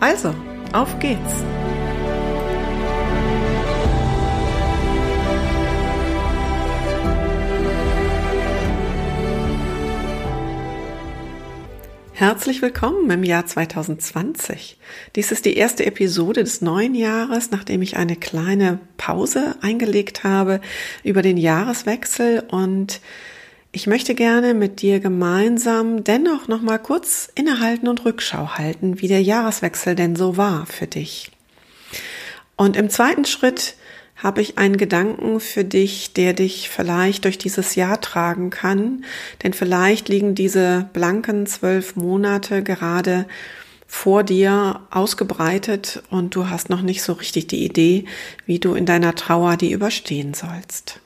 Also, auf geht's! Herzlich willkommen im Jahr 2020. Dies ist die erste Episode des neuen Jahres, nachdem ich eine kleine Pause eingelegt habe über den Jahreswechsel und ich möchte gerne mit dir gemeinsam dennoch noch mal kurz innehalten und Rückschau halten, wie der Jahreswechsel denn so war für dich. Und im zweiten Schritt habe ich einen Gedanken für dich, der dich vielleicht durch dieses Jahr tragen kann, denn vielleicht liegen diese blanken zwölf Monate gerade vor dir ausgebreitet und du hast noch nicht so richtig die Idee, wie du in deiner Trauer die überstehen sollst.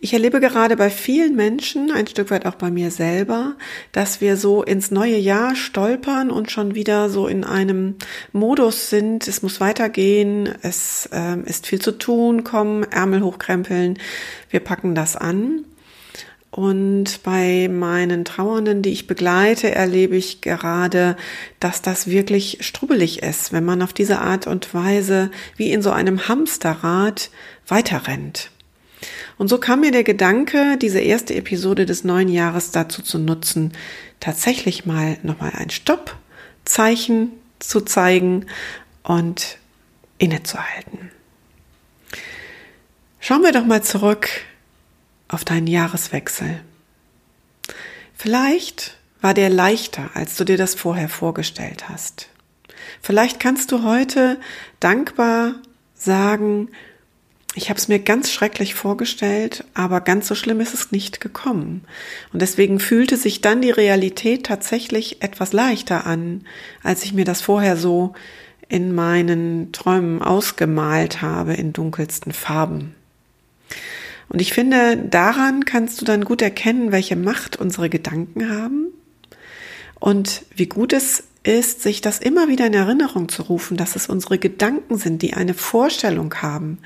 Ich erlebe gerade bei vielen Menschen, ein Stück weit auch bei mir selber, dass wir so ins neue Jahr stolpern und schon wieder so in einem Modus sind, es muss weitergehen, es äh, ist viel zu tun, kommen, Ärmel hochkrempeln, wir packen das an. Und bei meinen Trauernden, die ich begleite, erlebe ich gerade, dass das wirklich strubbelig ist, wenn man auf diese Art und Weise wie in so einem Hamsterrad weiterrennt. Und so kam mir der Gedanke, diese erste Episode des neuen Jahres dazu zu nutzen, tatsächlich mal nochmal ein Stoppzeichen zu zeigen und innezuhalten. Schauen wir doch mal zurück auf deinen Jahreswechsel. Vielleicht war der leichter, als du dir das vorher vorgestellt hast. Vielleicht kannst du heute dankbar sagen, ich habe es mir ganz schrecklich vorgestellt, aber ganz so schlimm ist es nicht gekommen. Und deswegen fühlte sich dann die Realität tatsächlich etwas leichter an, als ich mir das vorher so in meinen Träumen ausgemalt habe in dunkelsten Farben. Und ich finde, daran kannst du dann gut erkennen, welche Macht unsere Gedanken haben und wie gut es ist, sich das immer wieder in Erinnerung zu rufen, dass es unsere Gedanken sind, die eine Vorstellung haben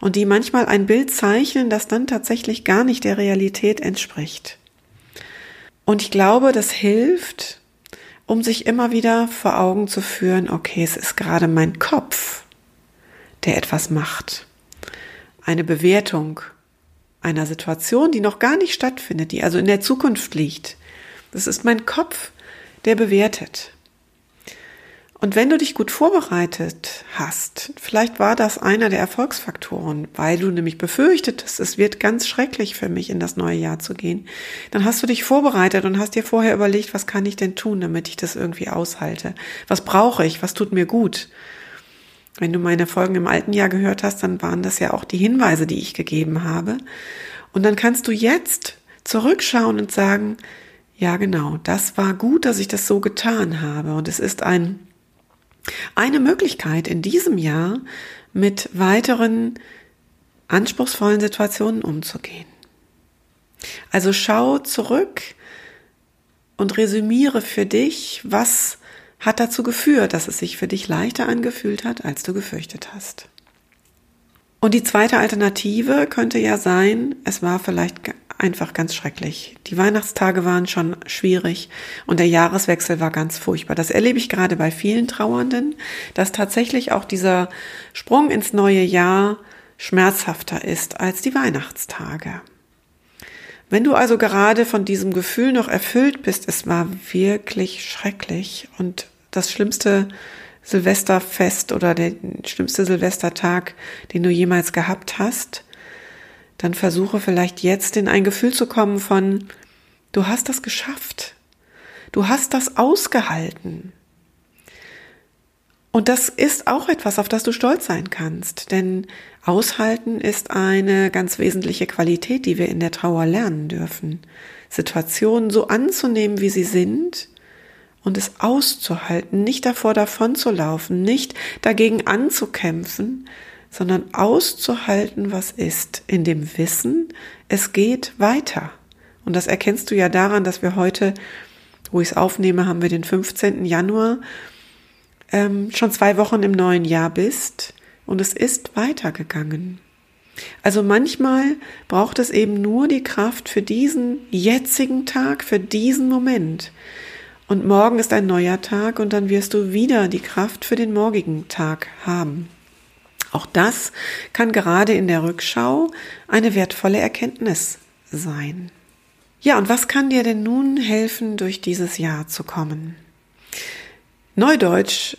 und die manchmal ein Bild zeichnen, das dann tatsächlich gar nicht der Realität entspricht. Und ich glaube, das hilft, um sich immer wieder vor Augen zu führen, okay, es ist gerade mein Kopf, der etwas macht. Eine Bewertung einer Situation, die noch gar nicht stattfindet, die also in der Zukunft liegt. Das ist mein Kopf, der bewertet. Und wenn du dich gut vorbereitet hast, vielleicht war das einer der Erfolgsfaktoren, weil du nämlich befürchtetest, es wird ganz schrecklich für mich in das neue Jahr zu gehen, dann hast du dich vorbereitet und hast dir vorher überlegt, was kann ich denn tun, damit ich das irgendwie aushalte? Was brauche ich? Was tut mir gut? Wenn du meine Folgen im alten Jahr gehört hast, dann waren das ja auch die Hinweise, die ich gegeben habe. Und dann kannst du jetzt zurückschauen und sagen, ja genau, das war gut, dass ich das so getan habe. Und es ist ein eine Möglichkeit in diesem Jahr mit weiteren anspruchsvollen Situationen umzugehen. Also schau zurück und resümiere für dich, was hat dazu geführt, dass es sich für dich leichter angefühlt hat, als du gefürchtet hast. Und die zweite Alternative könnte ja sein, es war vielleicht einfach ganz schrecklich. Die Weihnachtstage waren schon schwierig und der Jahreswechsel war ganz furchtbar. Das erlebe ich gerade bei vielen Trauernden, dass tatsächlich auch dieser Sprung ins neue Jahr schmerzhafter ist als die Weihnachtstage. Wenn du also gerade von diesem Gefühl noch erfüllt bist, es war wirklich schrecklich und das schlimmste Silvesterfest oder der schlimmste Silvestertag, den du jemals gehabt hast, dann versuche vielleicht jetzt in ein Gefühl zu kommen von, du hast das geschafft. Du hast das ausgehalten. Und das ist auch etwas, auf das du stolz sein kannst, denn aushalten ist eine ganz wesentliche Qualität, die wir in der Trauer lernen dürfen. Situationen so anzunehmen, wie sie sind und es auszuhalten, nicht davor davon zu laufen, nicht dagegen anzukämpfen, sondern auszuhalten, was ist, in dem Wissen, es geht weiter. Und das erkennst du ja daran, dass wir heute, wo ich es aufnehme, haben wir den 15. Januar, ähm, schon zwei Wochen im neuen Jahr bist und es ist weitergegangen. Also manchmal braucht es eben nur die Kraft für diesen jetzigen Tag, für diesen Moment. Und morgen ist ein neuer Tag und dann wirst du wieder die Kraft für den morgigen Tag haben. Auch das kann gerade in der Rückschau eine wertvolle Erkenntnis sein. Ja, und was kann dir denn nun helfen, durch dieses Jahr zu kommen? Neudeutsch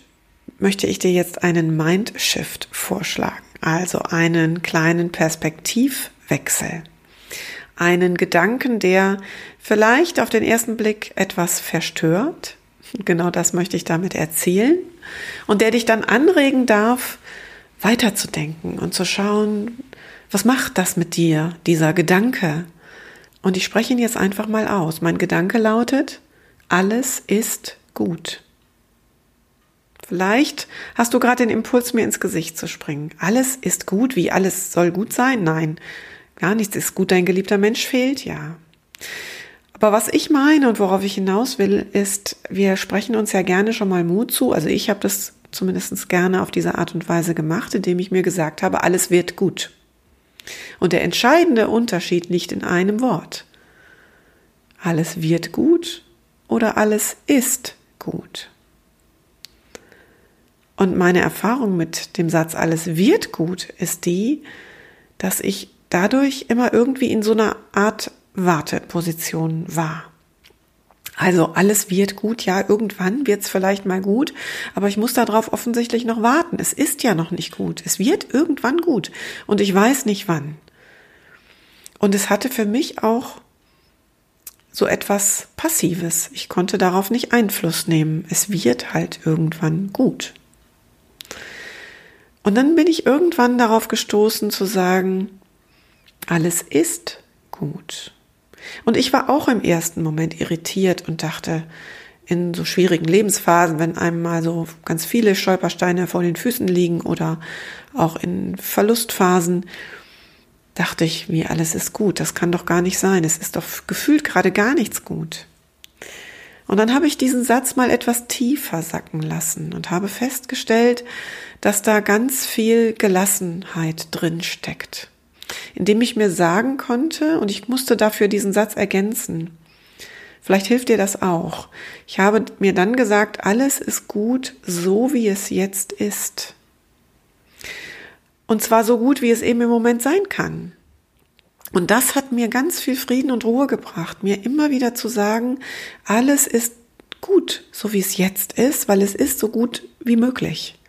möchte ich dir jetzt einen Mindshift vorschlagen, also einen kleinen Perspektivwechsel einen Gedanken, der vielleicht auf den ersten Blick etwas verstört. Genau das möchte ich damit erzählen. Und der dich dann anregen darf, weiterzudenken und zu schauen, was macht das mit dir, dieser Gedanke? Und ich spreche ihn jetzt einfach mal aus. Mein Gedanke lautet, alles ist gut. Vielleicht hast du gerade den Impuls, mir ins Gesicht zu springen. Alles ist gut, wie alles soll gut sein? Nein, Gar nichts ist gut, dein geliebter Mensch fehlt, ja. Aber was ich meine und worauf ich hinaus will, ist, wir sprechen uns ja gerne schon mal Mut zu. Also ich habe das zumindest gerne auf diese Art und Weise gemacht, indem ich mir gesagt habe, alles wird gut. Und der entscheidende Unterschied liegt in einem Wort. Alles wird gut oder alles ist gut. Und meine Erfahrung mit dem Satz alles wird gut ist die, dass ich dadurch immer irgendwie in so einer Art Warteposition war. Also alles wird gut, ja, irgendwann wird es vielleicht mal gut, aber ich muss darauf offensichtlich noch warten. Es ist ja noch nicht gut. Es wird irgendwann gut und ich weiß nicht wann. Und es hatte für mich auch so etwas Passives. Ich konnte darauf nicht Einfluss nehmen. Es wird halt irgendwann gut. Und dann bin ich irgendwann darauf gestoßen zu sagen, alles ist gut. Und ich war auch im ersten Moment irritiert und dachte, in so schwierigen Lebensphasen, wenn einem mal so ganz viele Stolpersteine vor den Füßen liegen oder auch in Verlustphasen, dachte ich, wie alles ist gut. Das kann doch gar nicht sein. Es ist doch gefühlt gerade gar nichts gut. Und dann habe ich diesen Satz mal etwas tiefer sacken lassen und habe festgestellt, dass da ganz viel Gelassenheit drin steckt indem ich mir sagen konnte, und ich musste dafür diesen Satz ergänzen, vielleicht hilft dir das auch. Ich habe mir dann gesagt, alles ist gut, so wie es jetzt ist. Und zwar so gut, wie es eben im Moment sein kann. Und das hat mir ganz viel Frieden und Ruhe gebracht, mir immer wieder zu sagen, alles ist gut, so wie es jetzt ist, weil es ist so gut wie möglich.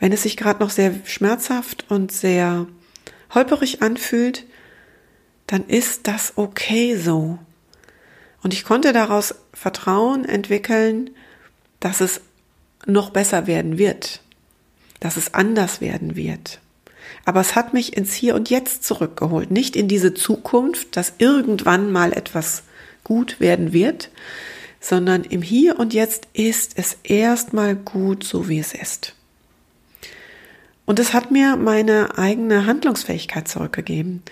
Wenn es sich gerade noch sehr schmerzhaft und sehr holperig anfühlt, dann ist das okay so. Und ich konnte daraus Vertrauen entwickeln, dass es noch besser werden wird, dass es anders werden wird. Aber es hat mich ins Hier und Jetzt zurückgeholt, nicht in diese Zukunft, dass irgendwann mal etwas gut werden wird, sondern im Hier und Jetzt ist es erstmal gut, so wie es ist. Und es hat mir meine eigene Handlungsfähigkeit zurückgegeben.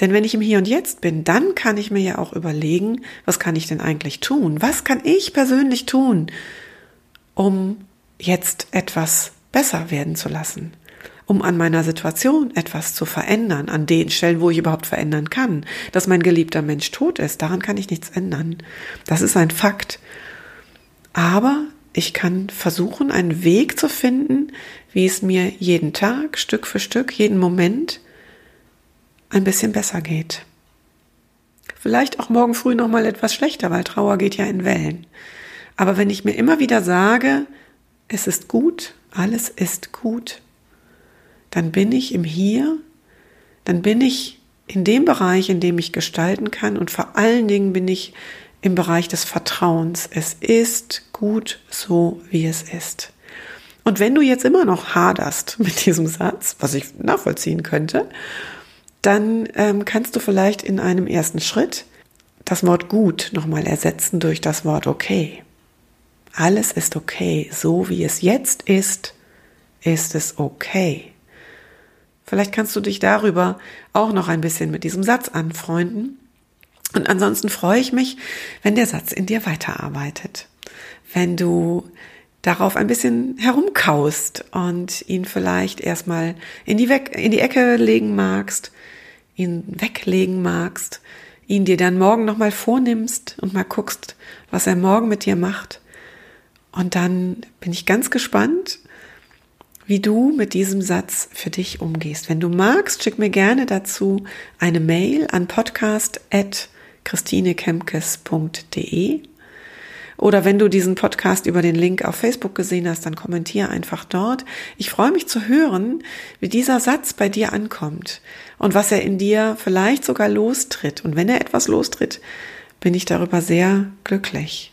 Denn wenn ich im Hier und Jetzt bin, dann kann ich mir ja auch überlegen, was kann ich denn eigentlich tun? Was kann ich persönlich tun, um jetzt etwas besser werden zu lassen? Um an meiner Situation etwas zu verändern, an den Stellen, wo ich überhaupt verändern kann. Dass mein geliebter Mensch tot ist, daran kann ich nichts ändern. Das ist ein Fakt. Aber ich kann versuchen, einen Weg zu finden, wie es mir jeden Tag, Stück für Stück, jeden Moment ein bisschen besser geht. Vielleicht auch morgen früh noch mal etwas schlechter, weil Trauer geht ja in Wellen. Aber wenn ich mir immer wieder sage, es ist gut, alles ist gut, dann bin ich im Hier, dann bin ich in dem Bereich, in dem ich gestalten kann und vor allen Dingen bin ich im Bereich des Vertrauens. Es ist gut so, wie es ist. Und wenn du jetzt immer noch haderst mit diesem Satz, was ich nachvollziehen könnte, dann ähm, kannst du vielleicht in einem ersten Schritt das Wort gut nochmal ersetzen durch das Wort okay. alles ist okay, so wie es jetzt ist, ist es okay. Vielleicht kannst du dich darüber auch noch ein bisschen mit diesem Satz anfreunden. Und ansonsten freue ich mich, wenn der Satz in dir weiterarbeitet. Wenn du darauf ein bisschen herumkaust und ihn vielleicht erstmal in die, Weg, in die Ecke legen magst, ihn weglegen magst, ihn dir dann morgen nochmal vornimmst und mal guckst, was er morgen mit dir macht. Und dann bin ich ganz gespannt, wie du mit diesem Satz für dich umgehst. Wenn du magst, schick mir gerne dazu eine Mail an podcast.christinekemkes.de oder wenn du diesen Podcast über den Link auf Facebook gesehen hast, dann kommentiere einfach dort. Ich freue mich zu hören, wie dieser Satz bei dir ankommt und was er in dir vielleicht sogar lostritt. Und wenn er etwas lostritt, bin ich darüber sehr glücklich.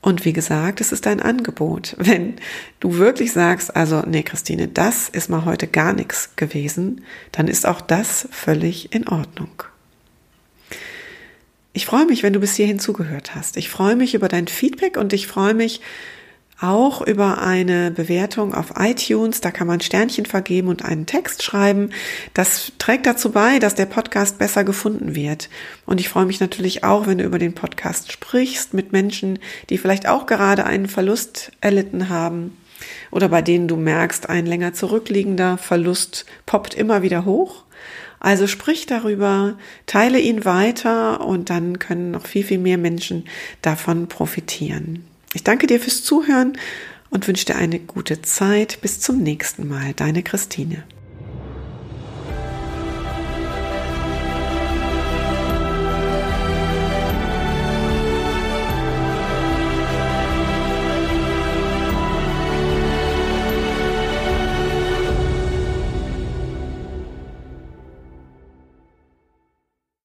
Und wie gesagt, es ist ein Angebot. Wenn du wirklich sagst, also, nee, Christine, das ist mal heute gar nichts gewesen, dann ist auch das völlig in Ordnung. Ich freue mich, wenn du bis hierhin zugehört hast. Ich freue mich über dein Feedback und ich freue mich auch über eine Bewertung auf iTunes. Da kann man Sternchen vergeben und einen Text schreiben. Das trägt dazu bei, dass der Podcast besser gefunden wird. Und ich freue mich natürlich auch, wenn du über den Podcast sprichst mit Menschen, die vielleicht auch gerade einen Verlust erlitten haben oder bei denen du merkst, ein länger zurückliegender Verlust poppt immer wieder hoch. Also sprich darüber, teile ihn weiter und dann können noch viel, viel mehr Menschen davon profitieren. Ich danke dir fürs Zuhören und wünsche dir eine gute Zeit. Bis zum nächsten Mal. Deine Christine.